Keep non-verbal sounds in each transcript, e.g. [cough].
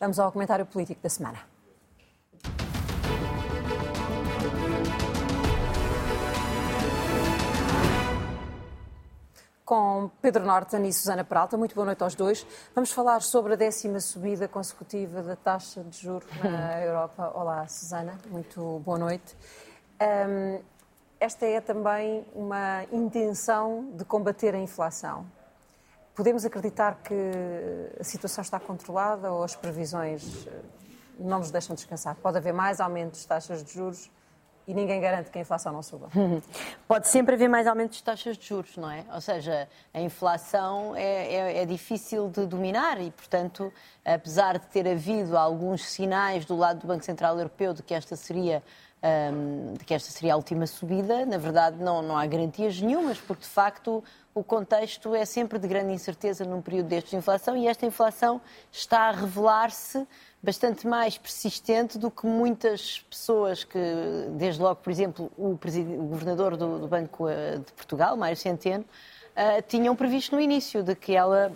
Vamos ao comentário político da semana. com Pedro Norton e Susana Peralta. Muito boa noite aos dois. Vamos falar sobre a décima subida consecutiva da taxa de juros na Europa. Olá, Susana. Muito boa noite. Um, esta é também uma intenção de combater a inflação. Podemos acreditar que a situação está controlada ou as previsões eh, não nos deixam descansar? Pode haver mais aumentos de taxas de juros e ninguém garante que a inflação não suba. [laughs] Pode sempre haver mais aumentos de taxas de juros, não é? Ou seja, a inflação é, é, é, difícil de dominar e, portanto, apesar de ter havido alguns sinais do lado do Banco Central Europeu de que esta seria um, de que esta seria a última subida, na verdade não, não há garantias nenhumas, porque de facto o contexto é sempre de grande incerteza num período destes de inflação e esta inflação está a revelar-se bastante mais persistente do que muitas pessoas que, desde logo, por exemplo, o, o governador do, do, Banco eh, de Portugal, Mário Centeno, uh, tinham previsto no início de que ela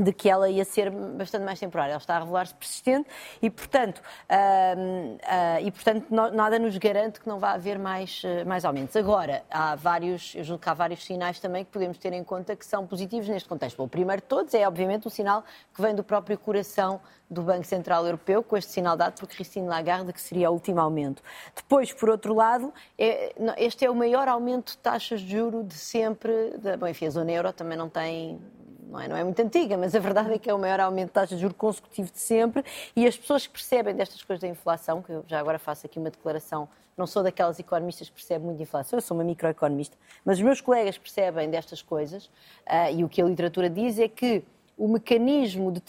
de que ela ia ser bastante mais temporária. Ela está a revelar-se persistente e, portanto, uh, uh, e, portanto nada nos garante que não vai haver mais, uh, mais aumentos. Agora, há vários, eu julgo que há vários sinais também que podemos ter em conta que são positivos neste contexto. Bom, o primeiro de todos é, obviamente, o sinal que vem do próprio coração do Banco Central Europeu, com este sinal dado por Christine Lagarde, que seria o último aumento. Depois, por outro lado, é, este é o maior aumento de taxas de juro de sempre. Da, bom, enfim, a zona euro também não tem não é, não é muito antiga, mas a verdade é que é o maior aumento de taxa de juros consecutivo de sempre e as pessoas que percebem destas coisas da inflação, que eu já agora faço aqui uma declaração, não sou daquelas economistas que percebem muito de inflação, eu sou uma microeconomista, mas os meus colegas percebem destas coisas uh, e o que a literatura diz é que o mecanismo de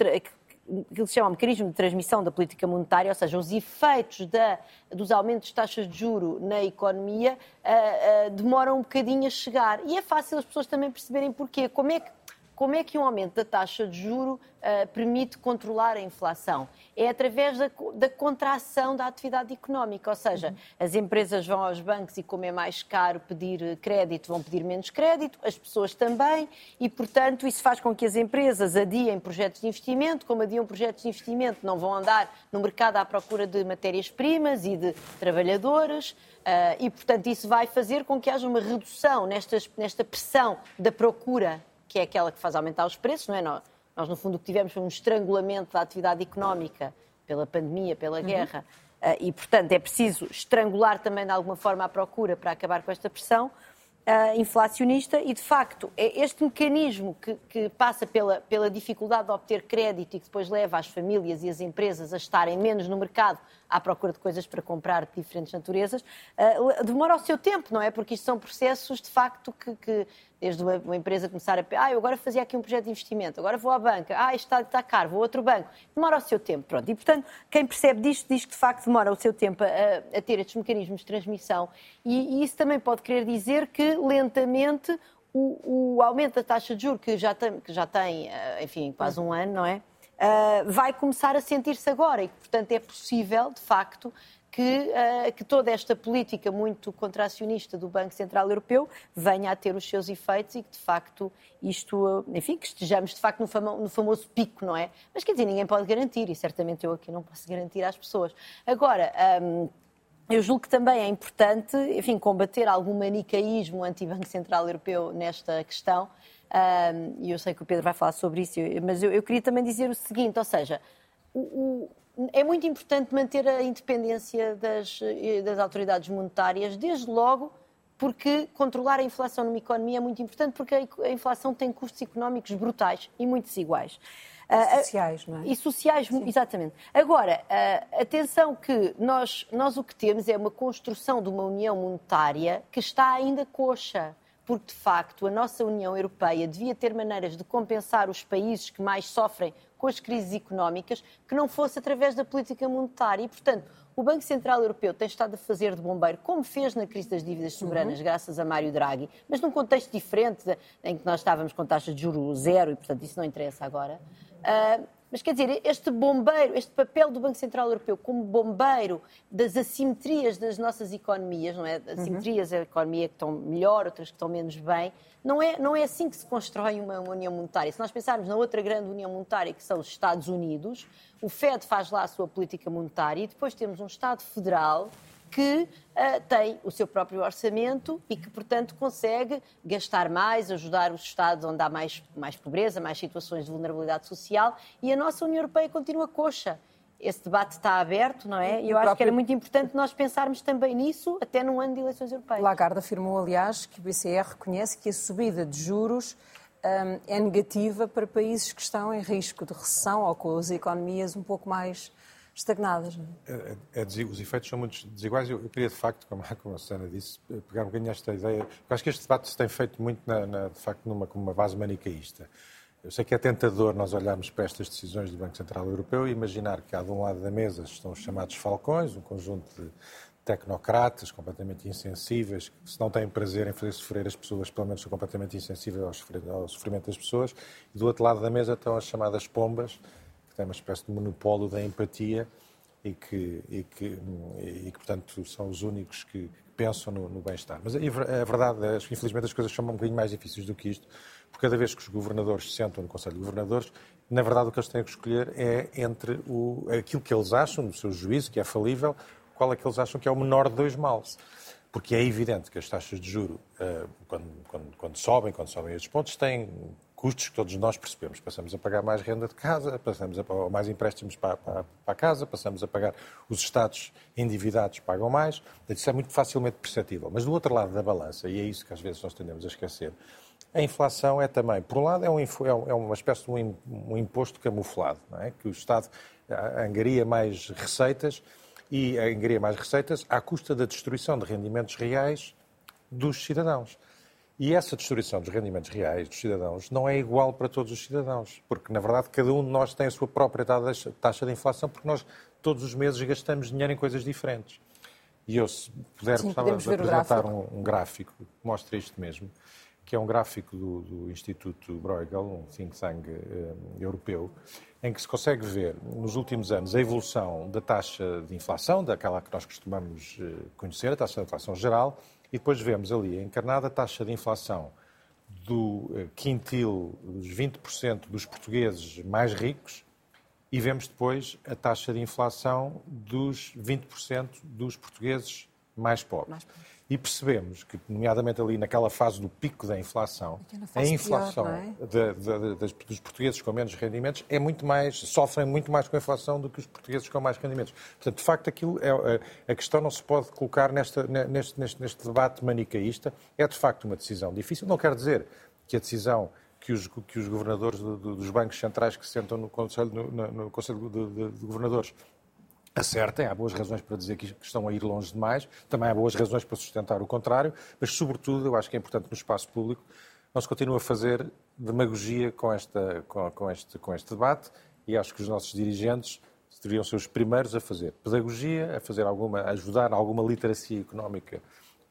que se chama mecanismo de transmissão da política monetária, ou seja, os efeitos da, dos aumentos de taxas de juro na economia uh, uh, demoram um bocadinho a chegar. E é fácil as pessoas também perceberem porquê. Como é que como é que um aumento da taxa de juro uh, permite controlar a inflação? É através da, da, contração da atividade económica, ou seja, uhum. as empresas vão aos bancos e como é mais caro pedir crédito, vão pedir menos crédito, as pessoas também, e portanto isso faz com que as empresas adiem projetos de investimento, como adiam projetos de investimento, não vão andar no mercado à procura de matérias-primas e de trabalhadores, uh, e portanto isso vai fazer com que haja uma redução nestas, nesta pressão da procura que é aquela que faz aumentar os preços, não é? Nós, nós no fundo, o que tivemos foi um estrangulamento da atividade económica pela pandemia, pela uhum. guerra, uh, e, portanto, é preciso estrangular também, de alguma forma, a procura para acabar com esta pressão uh, inflacionista e, de facto, é este mecanismo que, que, passa pela, pela dificuldade de obter crédito e que depois leva as famílias e as empresas a estarem menos no mercado à procura de coisas para comprar de diferentes naturezas, uh, demora o seu tempo, não é? Porque isto são processos, de facto, que, que desde uma, uma, empresa começar a... Ah, eu agora fazia aqui um projeto de investimento, agora vou à banca, ah, isto está, está caro, vou a outro banco. Demora o seu tempo, pronto. E, portanto, quem percebe disto diz que, de facto, demora o seu tempo a, a ter estes mecanismos de transmissão e, e, isso também pode querer dizer que, lentamente, o, o aumento da taxa de juros, que já tem, que já tem eh, enfim, quase um ano, não é? Uh, vai começar a sentir-se agora e, portanto, é possível, de facto, que, uh, que, toda esta política muito contracionista do Banco Central Europeu venha a ter os seus efeitos e que, de facto, isto, enfim, que estejamos, de facto, no, famo, no famoso pico, não é? Mas, quer dizer, ninguém pode garantir e certamente eu aqui não posso garantir às pessoas. Agora, um, eu julgo que também é importante, enfim, combater algum manicaísmo anti-Banco Central Europeu nesta questão, e eu sei que o Pedro vai falar sobre isso, mas eu, eu queria também dizer o seguinte, ou seja, o, o, é muito importante manter a independência das, das autoridades monetárias, desde logo porque controlar a inflação numa economia é muito importante, porque a inflação tem custos económicos brutais e muito desiguais. E ah, sociais, não é? E sociais, Sim. exatamente. Agora, ah, atenção que nós, nós o que temos é uma construção de uma união monetária que está ainda coxa porque de facto a nossa União Europeia devia ter maneiras de compensar os países que mais sofrem com as crises económicas que não fosse através da política monetária. E, portanto, o Banco Central Europeu tem estado a fazer de bombeiro, como fez na crise das dívidas soberanas, uhum. graças a Mário Draghi, mas num contexto diferente, em que nós estávamos com taxa de juros zero, e, portanto, isso não interessa agora. Uh, Mas quer dizer, este bombeiro, este papel do Banco Central Europeu como bombeiro das assimetrias das nossas economias, não é? Assimetrias, a economia que estão melhor, outras que estão menos bem, não é, não é assim que se constrói uma, uma União Monetária. Se nós pensarmos na outra grande União Monetária, que são os Estados Unidos, o Fed faz lá a sua política monetária e depois temos um Estado federal que uh, tem o seu próprio orçamento e que, portanto, consegue gastar mais, ajudar os Estados onde há mais, mais pobreza, mais situações de vulnerabilidade social e a nossa União Europeia continua coxa. Esse debate está aberto, não é? E eu acho que era muito importante nós pensarmos também nisso, até num ano de eleições europeias. Lagarde afirmou, aliás, que o BCE reconhece que a subida de juros um, é negativa para países que estão em risco de recessão ou com as economias um pouco mais estagnadas. É? É, é, é, os efeitos são muito desiguais. Eu, eu queria, de facto, como, [laughs] como a Susana disse, pegar um bocadinho esta ideia. Acho que este debate se tem feito muito, na, na, de facto, numa, uma base manicaísta. Eu sei que é tentador nós olharmos para estas decisões do Banco Central Europeu e imaginar que, há de um lado da mesa, estão os chamados falcões, um conjunto de tecnocratas completamente insensíveis, que se não têm prazer em fazer sofrer as pessoas, pelo menos são completamente insensíveis ao sofrimento das pessoas. E do outro lado da mesa estão as chamadas pombas, que têm uma espécie de monopólio da empatia e que, e que, e que portanto, são os únicos que pensam no, no bem-estar. Mas a, a verdade é que, infelizmente, as coisas são um bocadinho mais difíceis do que isto, porque cada vez que os governadores se sentam no Conselho de Governadores, na verdade o que eles têm que escolher é entre o, aquilo que eles acham, no seu juízo, que é falível, qual é que eles acham que é o menor de dois males. Porque é evidente que as taxas de juro, eh, quando, quando, quando sobem, quando sobem estes pontos, têm custos que todos nós percebemos. Passamos a pagar mais renda de casa, passamos a pagar mais empréstimos para, para, para a casa, passamos a pagar os Estados endividados pagam mais. Isso é muito facilmente perceptível. Mas do outro lado da balança, e é isso que às vezes nós tendemos a esquecer, a inflação é também, por um lado, é, um, é, é uma espécie de um, imposto camuflado, é? que o Estado angaria mais receitas e angaria mais receitas à custa da destruição de rendimentos reais dos cidadãos. E essa destruição dos rendimentos reais dos cidadãos não é igual para todos os cidadãos, porque, na verdade, cada um de nós tem a sua própria taxa de inflação, porque nós todos os meses gastamos dinheiro em coisas diferentes. E eu, se puder, Sim, gostava de apresentar um, um, gráfico que mostra isto mesmo, que é um gráfico do, do Instituto Bruegel, um think tank uh, europeu, em que se consegue ver, nos últimos anos, a evolução da taxa de inflação, daquela que nós costumamos uh, conhecer, a taxa de inflação geral, e depois vemos ali encarnada a taxa de inflação do eh, quintil dos 20% dos portugueses mais ricos e vemos depois a taxa de inflação dos 20% dos portugueses mais pobres. Mais pobres e percebemos que, nomeadamente ali naquela fase do pico da inflação, a inflação pior, é? de, de, de, dos portugueses com menos rendimentos é muito mais, sofrem muito mais com a inflação do que os portugueses com mais rendimentos. Portanto, de facto, aquilo é, a, a questão não se pode colocar nesta, neste, neste, neste debate manicaísta. É, de facto, uma decisão difícil. Não quer dizer que a decisão que os, que os governadores dos bancos centrais que se sentam no Conselho, no, no Conselho de, de, de Governadores acertem, há boas razões para dizer que estão a ir longe demais, também há boas razões para sustentar o contrário, mas, sobretudo, eu acho que é importante no espaço público, não se continua a fazer demagogia com, esta, com, com, este, com este debate e acho que os nossos dirigentes deveriam ser os primeiros a fazer pedagogia, a fazer alguma, a ajudar alguma literacia económica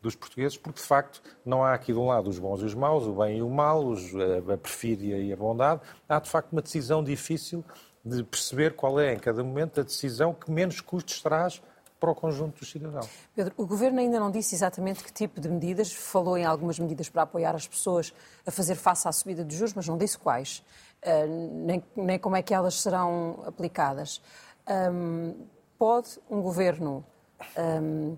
dos portugueses, porque de facto não há aqui de um lado os bons e os maus, o bem e o mal, os, a, a perfídia e a bondade, há de facto uma decisão difícil de perceber qual é, em cada momento, a decisão que menos custos traz para o conjunto dos cidadãos. Pedro, o Governo ainda não disse exatamente que tipo de medidas, falou em algumas medidas para apoiar as pessoas a fazer face à subida de juros, mas não disse quais, uh, nem, nem, como é que elas serão aplicadas. Um, pode um Governo, um,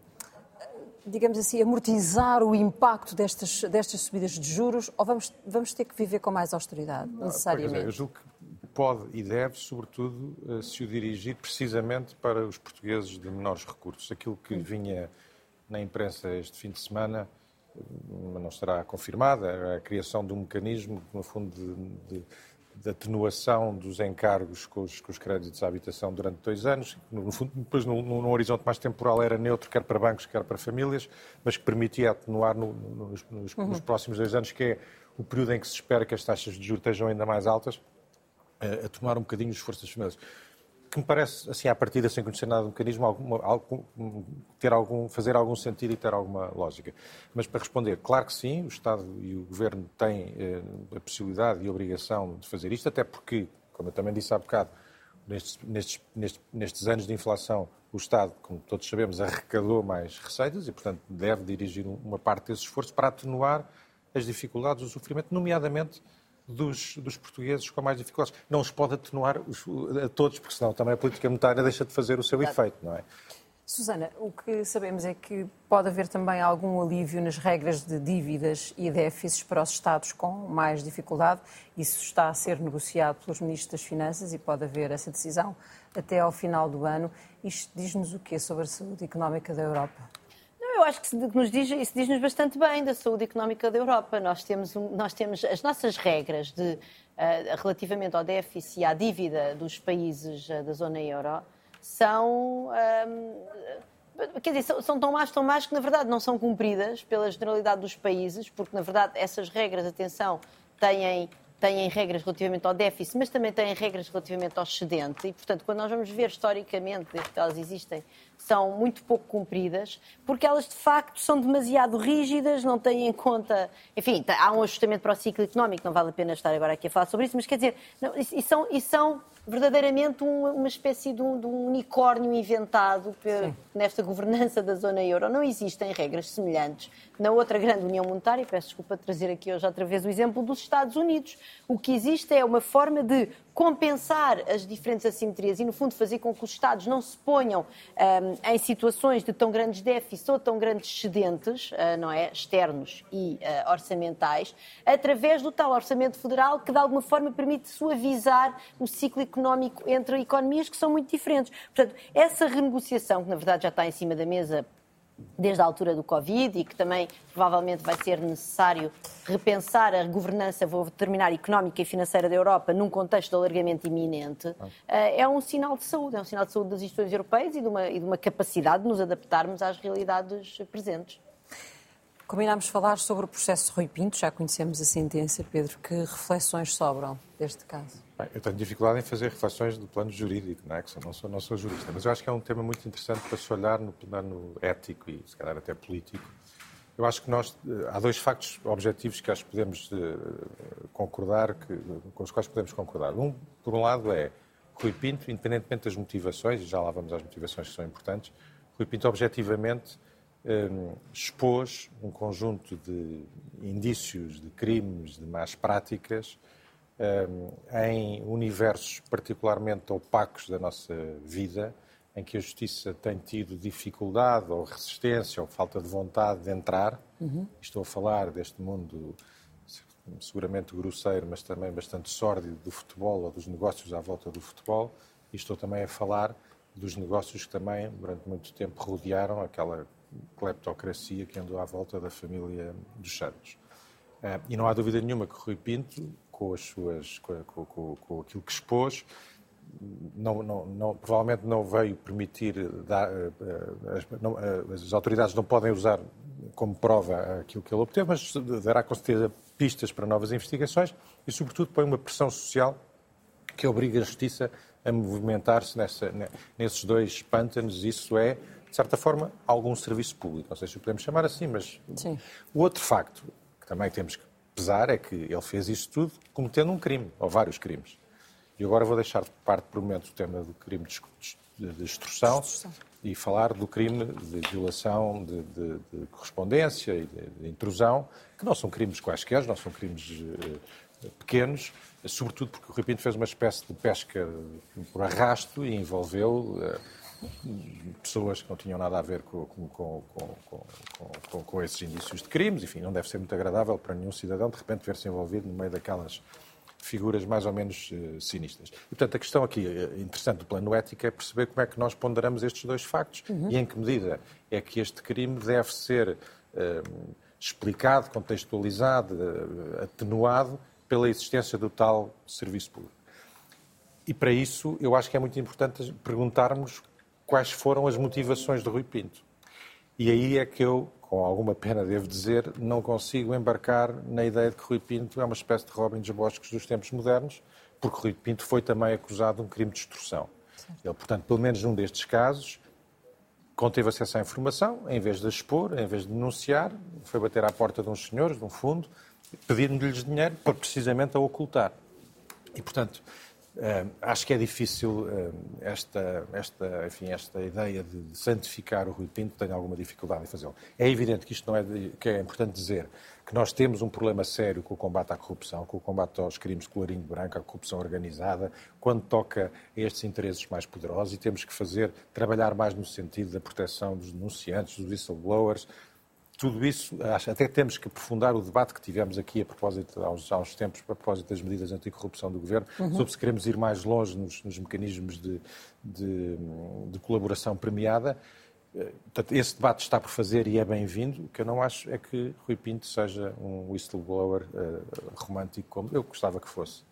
digamos assim, amortizar o impacto destas, destas subidas de juros ou vamos, vamos ter que viver com mais austeridade, necessariamente? Não, eu julgo que pode e deve, sobretudo, eh, se o dirigir precisamente para os portugueses de menores recursos. Aquilo que vinha na imprensa este fim de semana, mas eh, não estará confirmada, a criação de um mecanismo, no fundo, de, de, de atenuação dos encargos com os, com os, créditos à habitação durante dois anos. No fundo, depois, num, num, horizonte mais temporal, era neutro, quer para bancos, quer para famílias, mas que permitia atenuar no, nos, nos, uhum. nos próximos dois anos, que é o período em que se espera que as taxas de juros estejam ainda mais altas a, tomar um bocadinho os esforços das famílias. Que me parece, assim, à partida, sem conhecer nada do mecanismo, alguma, algum, ter algum, fazer algum sentido e ter alguma lógica. Mas para responder, claro que sim, o Estado e o Governo têm eh, a possibilidade e a obrigação de fazer isto, até porque, como eu também disse há bocado, nestes, nestes, nestes, nestes anos de inflação, o Estado, como todos sabemos, arrecadou mais receitas e, portanto, deve dirigir uma parte desse esforço para atenuar as dificuldades, o sofrimento, nomeadamente dos, dos, portugueses com mais dificuldades. Não os pode atenuar os, a todos, porque senão também a política monetária deixa de fazer o seu efeito, não é? Susana, o que sabemos é que pode haver também algum alívio nas regras de dívidas e déficits para os Estados com mais dificuldade. Isso está a ser negociado pelos Ministros das Finanças e pode haver essa decisão até ao final do ano. Isto diz-nos o quê sobre a saúde económica da Europa? Eu acho que nos diz, isso diz-nos bastante bem da saúde económica da Europa. Nós temos, nós temos as nossas regras de, uh, relativamente ao déficit e à dívida dos países uh, da zona euro são. Um, quer dizer, são, tão más, tão más que, na verdade, não são cumpridas pela generalidade dos países, porque, na verdade, essas regras, atenção, têm têm regras relativamente ao déficit, mas também têm regras relativamente ao excedente. E, portanto, quando nós vamos ver historicamente, desde que elas existem, são muito pouco cumpridas, porque elas de facto são demasiado rígidas, não têm em conta. Enfim, há um ajustamento para o ciclo económico, não vale a pena estar agora aqui a falar sobre isso, mas quer dizer, não, e, são, e são verdadeiramente um, uma espécie de um, de um unicórnio inventado nesta governança da zona euro. Não existem regras semelhantes na outra grande União Monetária. Peço desculpa trazer aqui hoje outra vez o exemplo dos Estados Unidos. O que existe é uma forma de compensar as diferentes assimetrias e, no fundo, fazer com que os Estados não se ponham um, em situações de tão grandes déficits ou tão grandes excedentes, uh, não é, externos e uh, orçamentais, através do tal orçamento federal que, de alguma forma, permite suavizar o ciclo económico entre economias que são muito diferentes. Portanto, essa renegociação, que na verdade já está em cima da mesa desde a altura do Covid e que também provavelmente vai ser necessário repensar a governança, vou terminar, económica e financeira da Europa num contexto de alargamento iminente, eh, é um sinal de saúde, é um sinal de saúde das instituições europeias e de uma, e de uma capacidade de nos adaptarmos às realidades presentes. Combinámos falar sobre o processo Rui Pinto, já conhecemos a sentença. Pedro, que reflexões sobram deste caso? Bem, eu tenho dificuldade em fazer reflexões do plano jurídico, não é? Que não sou, não sou jurista, mas eu acho que é um tema muito interessante para se olhar no plano ético e, se calhar, até político. Eu acho que nós eh, há dois factos objetivos que acho que podemos uh, concordar, que, com os quais podemos concordar. Um, por um lado, é Rui Pinto, independentemente das motivações, e já lá vamos às motivações que são importantes, Rui Pinto objetivamente um, expôs um conjunto de indícios de crimes, de más práticas, um, em universos particularmente opacos da nossa vida, em que a justiça tem tido dificuldade ou resistência ou falta de vontade de entrar. Uhum. Estou a falar deste mundo seguramente grosseiro, mas também bastante sórdido do futebol ou dos negócios à volta do futebol. E estou também a falar dos negócios que também, durante muito tempo, rodearam aquela cleptocracia que andou à volta da família dos Santos. Uh, e não há dúvida nenhuma que Rui Pinto, com, as suas, com, com, com aquilo que expôs, não, não, não, provavelmente não veio permitir dar, uh, as, não, uh, as, autoridades não podem usar como prova aquilo que ele obteve, mas dará com certeza pistas para novas investigações e, sobretudo, põe uma pressão social que obriga a justiça a movimentar-se nesses dois pântanos. Isso é de certa forma, algum serviço público. Não sei se o podemos chamar assim, mas Sim. o outro facto que também temos que pesar é que ele fez isso tudo cometendo um crime, ou vários crimes. E agora vou deixar de parte por um momento o tema do crime de destruição, destruição. e falar do crime de violação de, de, de correspondência e de, de, intrusão, que não são crimes quaisquer, não são crimes uh, pequenos, sobretudo porque o Rui Pinto fez uma espécie de pesca por arrasto e envolveu uh, pessoas que não tinham nada a ver com, com, com, com, esses indícios de crimes. Enfim, não deve ser muito agradável para nenhum cidadão de repente ver-se envolvido no meio daquelas figuras mais ou menos uh, sinistras. E, portanto, a questão aqui uh, interessante do plano ético é perceber como é que nós ponderamos estes dois factos uhum. e em que medida é que este crime deve ser uh, explicado, contextualizado, atenuado pela existência do tal serviço público. E para isso, eu acho que é muito importante perguntarmos quais foram as motivações de Rui Pinto. E aí é que eu, com alguma pena devo dizer, não consigo embarcar na ideia de que Rui Pinto é uma espécie de Robin dos Bosques dos tempos modernos, porque Rui Pinto foi também acusado de um crime de extorsão. Ele, portanto, pelo menos num destes casos, conteve acesso à informação, em vez de expor, em vez de denunciar, foi bater à porta de uns senhores, de um fundo, pedindo-lhes dinheiro para precisamente a ocultar. E, portanto, Uh, acho que é difícil uh, esta, esta, enfim, esta ideia de santificar o Rui Pinto, tenho alguma dificuldade em fazê-lo. É evidente que isto não é, de, que é importante dizer que nós temos um problema sério com o combate à corrupção, com o combate aos crimes de colarinho branco, à corrupção organizada, quando toca a estes interesses mais poderosos e temos que fazer, trabalhar mais no sentido da proteção dos denunciantes, dos whistleblowers, tudo isso, até temos que aprofundar o debate que tivemos aqui a propósito, há uns, há uns tempos, a propósito das medidas anticorrupção do Governo, uhum. sobre se queremos ir mais longe nos, nos mecanismos de, de, de, colaboração premiada. Portanto, esse debate está por fazer e é bem-vindo. O que eu não acho é que Rui Pinto seja um whistleblower uh, romântico como eu gostava que fosse.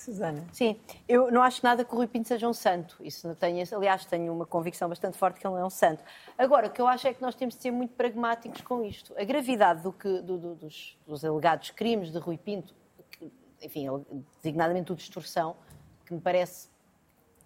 Susana. Sim, eu não acho nada que o Rui Pinto seja um santo. Isso não tenho, aliás, tenho uma convicção bastante forte que ele não é um santo. Agora, o que eu acho é que nós temos de ser muito pragmáticos com isto. A gravidade do que, do, do, dos, dos, alegados crimes de Rui Pinto, que, enfim, designadamente o de extorsão, que me parece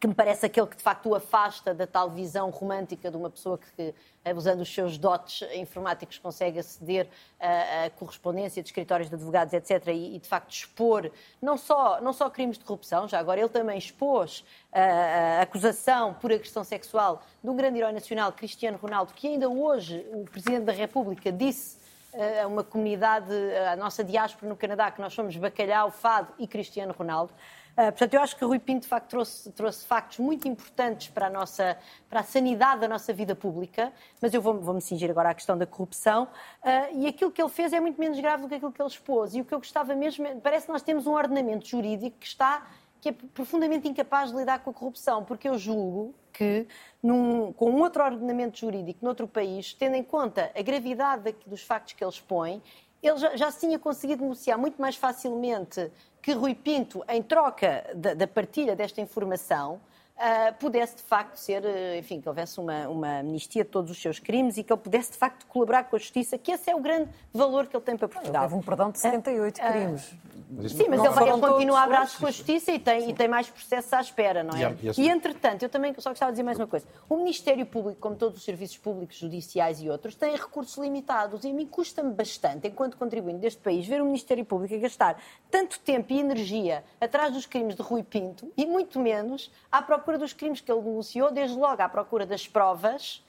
que me parece aquele que de facto o afasta da tal visão romântica de uma pessoa que, usando os seus dotes informáticos, consegue aceder à, correspondência de escritórios de advogados, etc., e, e, de facto expor não só, não só crimes de corrupção, já agora ele também expôs a, a acusação por agressão sexual de um grande herói nacional, Cristiano Ronaldo, que ainda hoje o Presidente da República disse a uma comunidade, a nossa diáspora no Canadá, que nós somos Bacalhau, Fado e Cristiano Ronaldo. Uh, portanto, eu acho que Rui Pinto, de facto, trouxe, trouxe factos muito importantes para a, nossa, para a sanidade da nossa vida pública, mas eu vou-me vou cingir agora à questão da corrupção, uh, e aquilo que ele fez é muito menos grave do que aquilo que ele expôs. E o que eu gostava mesmo, é, parece que nós temos um ordenamento jurídico que está que é profundamente incapaz de lidar com a corrupção, porque eu julgo que, num, com outro ordenamento jurídico, noutro país, tendo em conta a gravidade dos factos que ele expõe, ele já, já se tinha conseguido negociar muito mais facilmente que Rui Pinto, em troca da, da partilha desta informação, uh, pudesse de facto ser, ah, enfim, que houvesse uma, uma amnistia de todos os seus crimes e que ele pudesse de facto colaborar com a justiça, que esse é o grande valor que ele tem para Portugal. Ele teve um perdão de 78 uh, crimes. Sim, mas ele, ele continua a abraços com a justiça e tem, e tem mais processos à espera, não é? E, e, entretanto, eu também só gostava de dizer mais uma coisa. O Ministério Público, como todos os serviços públicos, judiciais e outros, tem recursos limitados e a mim custa-me bastante, enquanto contribuinte deste país, ver o Ministério Público a gastar tanto tempo e energia atrás dos crimes de Rui Pinto e muito menos à procura dos crimes que ele denunciou, desde logo à procura das provas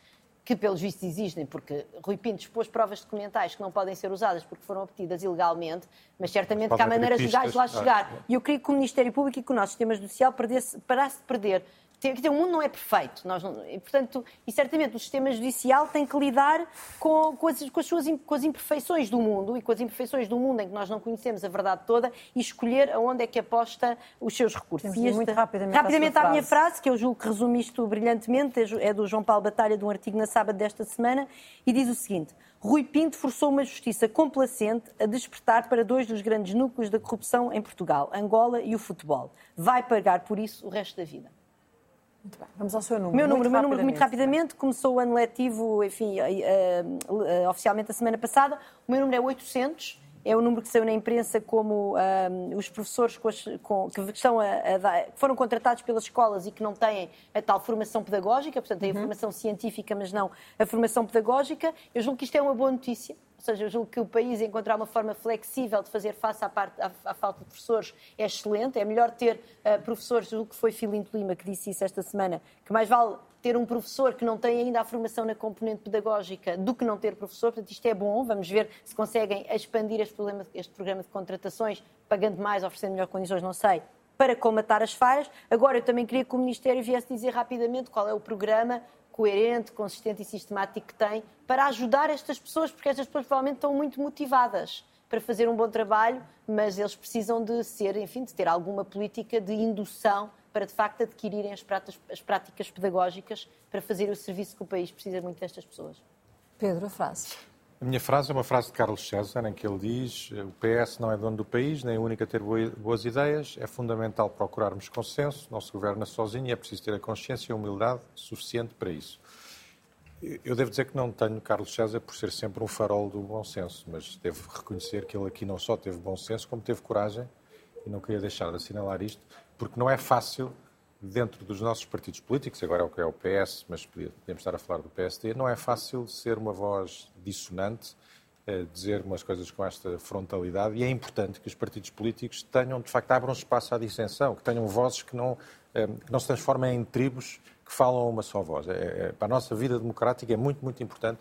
que pelos vistos existem, porque Rui Pinto expôs provas documentais que não podem ser usadas porque foram obtidas ilegalmente, mas certamente que há maneiras legais de lá chegar. E eu queria que o Ministério Público e que o nosso sistema judicial perdesse, parasse de perder Quer dizer, o mundo não é perfeito. Nós não, e, portanto, e certamente o sistema judicial tem que lidar com, com, as, com, as suas, com as imperfeições do mundo e com as imperfeiçes do mundo em que nós não conhecemos a verdade toda e escolher aonde é que aposta os seus recursos. E muito rapidamente, rapidamente à minha frase, que eu julgo que resume isto brilhantemente, é, é do João Paulo Batalha, de um artigo na sábado desta semana, e diz o seguinte. Rui Pinto forçou uma justiça complacente a despertar para dois dos grandes núcleos da corrupção em Portugal, Angola e o futebol. Vai pagar por isso o resto da vida. Muito bem. Vamos ao seu número. Meu número, meu número muito rapidamente. Começou o ano letivo, enfim, uh, uh, oficialmente a semana passada. O meu número é 800. É o número que saiu na imprensa como uh, os professores com as, com, que, estão a, a, foram contratados pelas escolas e que não têm a tal formação pedagógica, portanto, têm a uhum. formação científica, mas não a formação pedagógica. Eu julgo que isto é uma boa notícia ou seja, eu julgo que o país encontrar uma forma flexível de fazer face à, parte, à, à falta de professores é excelente. É melhor ter uh, professores, julgo que foi Filinto Lima que disse isso esta semana, que mais vale ter um professor que não tem ainda a formação na componente pedagógica do que não ter professor. Portanto, isto é bom. Vamos ver se conseguem expandir este, problema, este programa de contratações, pagando mais, oferecendo melhores condições, não sei, para comatar as falhas. Agora, eu também queria que o Ministério viesse dizer rapidamente qual é o programa coerente, consistente e sistemático que tem para ajudar estas pessoas, porque estas pessoas provavelmente estão muito motivadas para fazer um bom trabalho, mas eles precisam de ser, enfim, de ter alguma política de indução para de facto adquirirem as práticas, as práticas pedagógicas para fazer o serviço que o país precisa muito destas pessoas. Pedro, a frase. A minha frase é uma frase de Carlos César, em que ele diz: o PS não é dono do país, nem o único a ter boas ideias. É fundamental procurarmos consenso. Nosso governa sozinho e é preciso ter a consciência e a humildade suficiente para isso. Eu devo dizer que não tenho Carlos César por ser sempre um farol do bom senso, mas devo reconhecer que ele aqui não só teve bom senso, como teve coragem, e não queria deixar de assinalar isto, porque não é fácil dentro dos nossos partidos políticos, agora é o que é o PS, mas podemos estar a falar do PSD, não é fácil ser uma voz dissonante dizer umas coisas com esta frontalidade e é importante que os partidos políticos tenham, de facto, abram espaço à dissensão, que tenham vozes que não, que não se transformem em tribos que falam uma só voz. É, é, para a nossa vida democrática é muito, muito importante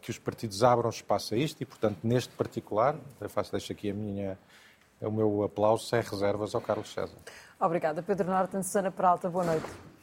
que os partidos abram espaço a isto e, portanto, neste particular, faço, deixo aqui a minha, o meu aplauso sem reservas ao Carlos César. Obrigada, Pedro Norton. Susana Peralta, boa noite.